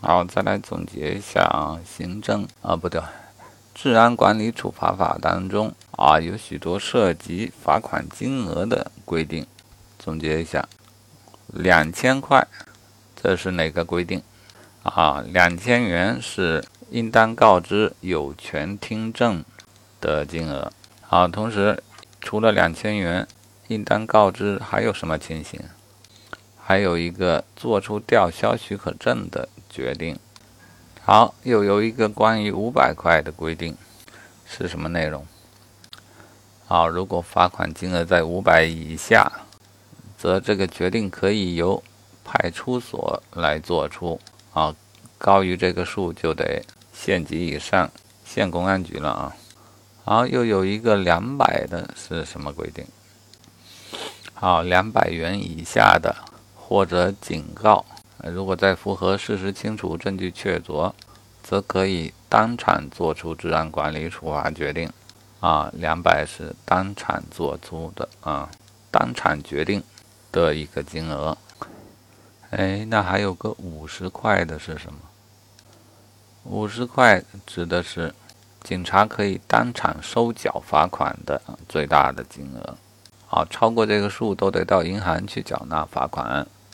好，再来总结一下啊，行政啊不对，治安管理处罚法当中啊有许多涉及罚款金额的规定。总结一下，两千块，这是哪个规定？啊，两千元是应当告知有权听证的金额。好，同时除了两千元。应当告知还有什么情形？还有一个做出吊销许可证的决定。好，又有一个关于五百块的规定，是什么内容？好，如果罚款金额在五百以下，则这个决定可以由派出所来做出。啊，高于这个数就得县级以上县公安局了啊。好，又有一个两百的是什么规定？好，两百元以下的或者警告，如果在符合事实清楚、证据确凿，则可以当场作出治安管理处罚决定。啊，两百是当场做出的啊，当场决定的一个金额。哎，那还有个五十块的是什么？五十块指的是警察可以当场收缴罚款的最大的金额。好，超过这个数都得到银行去缴纳罚款。